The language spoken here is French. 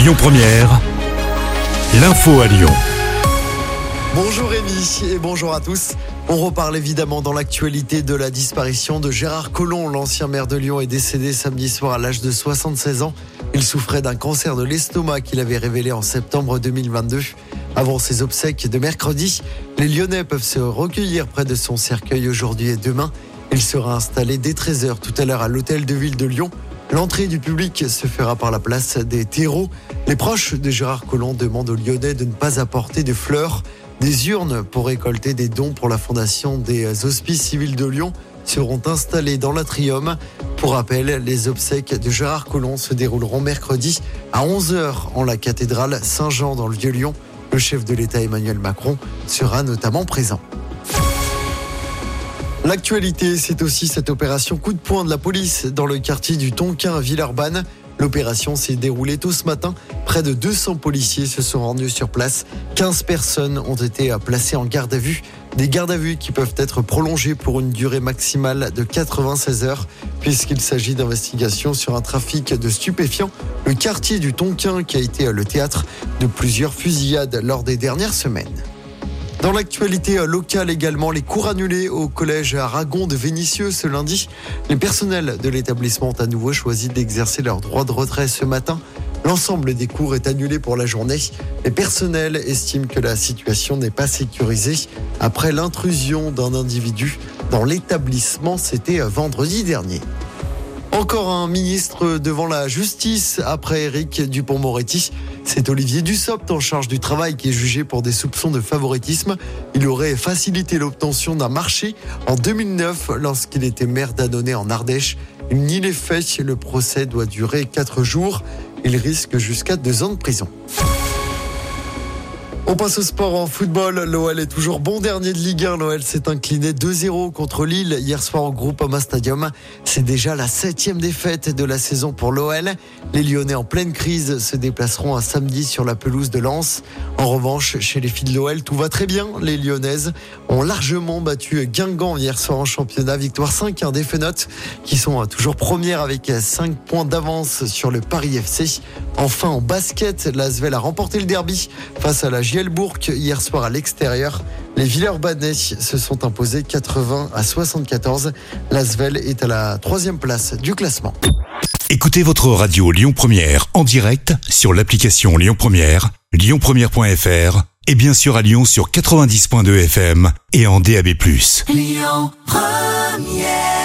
Lyon Première, l'info à Lyon. Bonjour Rémi et bonjour à tous. On reparle évidemment dans l'actualité de la disparition de Gérard Collomb. L'ancien maire de Lyon est décédé samedi soir à l'âge de 76 ans. Il souffrait d'un cancer de l'estomac qu'il avait révélé en septembre 2022. Avant ses obsèques de mercredi, les Lyonnais peuvent se recueillir près de son cercueil aujourd'hui et demain. Il sera installé dès 13h tout à l'heure à l'hôtel de ville de Lyon. L'entrée du public se fera par la place des terreaux. Les proches de Gérard Collomb demandent aux Lyonnais de ne pas apporter de fleurs. Des urnes pour récolter des dons pour la fondation des Hospices civils de Lyon seront installées dans l'atrium. Pour rappel, les obsèques de Gérard Collomb se dérouleront mercredi à 11h en la cathédrale Saint-Jean dans le Vieux-Lyon. Le chef de l'État Emmanuel Macron sera notamment présent. L'actualité, c'est aussi cette opération coup de poing de la police dans le quartier du Tonkin à Villeurbanne. L'opération s'est déroulée tôt ce matin. Près de 200 policiers se sont rendus sur place. 15 personnes ont été placées en garde à vue. Des gardes à vue qui peuvent être prolongées pour une durée maximale de 96 heures, puisqu'il s'agit d'investigations sur un trafic de stupéfiants. Le quartier du Tonkin qui a été le théâtre de plusieurs fusillades lors des dernières semaines. Dans l'actualité locale également, les cours annulés au collège Aragon de Vénissieux ce lundi. Les personnels de l'établissement ont à nouveau choisi d'exercer leur droit de retrait ce matin. L'ensemble des cours est annulé pour la journée. Les personnels estiment que la situation n'est pas sécurisée après l'intrusion d'un individu dans l'établissement. C'était vendredi dernier. Encore un ministre devant la justice après Éric Dupont-Moretti. C'est Olivier Dussopt en charge du travail qui est jugé pour des soupçons de favoritisme. Il aurait facilité l'obtention d'un marché en 2009 lorsqu'il était maire d'Annonay en Ardèche. Il nie les faits. Le procès doit durer quatre jours. Il risque jusqu'à deux ans de prison. On passe au sport en football. L'OL est toujours bon dernier de Ligue 1. L'OL s'est incliné 2-0 contre Lille hier soir au Groupama Stadium. C'est déjà la septième défaite de la saison pour l'OL. Les Lyonnais en pleine crise se déplaceront un samedi sur la pelouse de Lens. En revanche, chez les filles de l'OL, tout va très bien. Les Lyonnaises ont largement battu Guingamp hier soir en championnat. Victoire 5 des Fenotes qui sont toujours premières avec 5 points d'avance sur le Paris FC. Enfin, en basket, l'Asvel a remporté le derby face à la Gielbourg hier soir à l'extérieur. Les Villeurbanais se sont imposés 80 à 74. L'Asvel est à la troisième place du classement. Écoutez votre radio Lyon Première en direct sur l'application Lyon Première, lyonpremière.fr et bien sûr à Lyon sur 90.2 FM et en DAB+. Lyon Première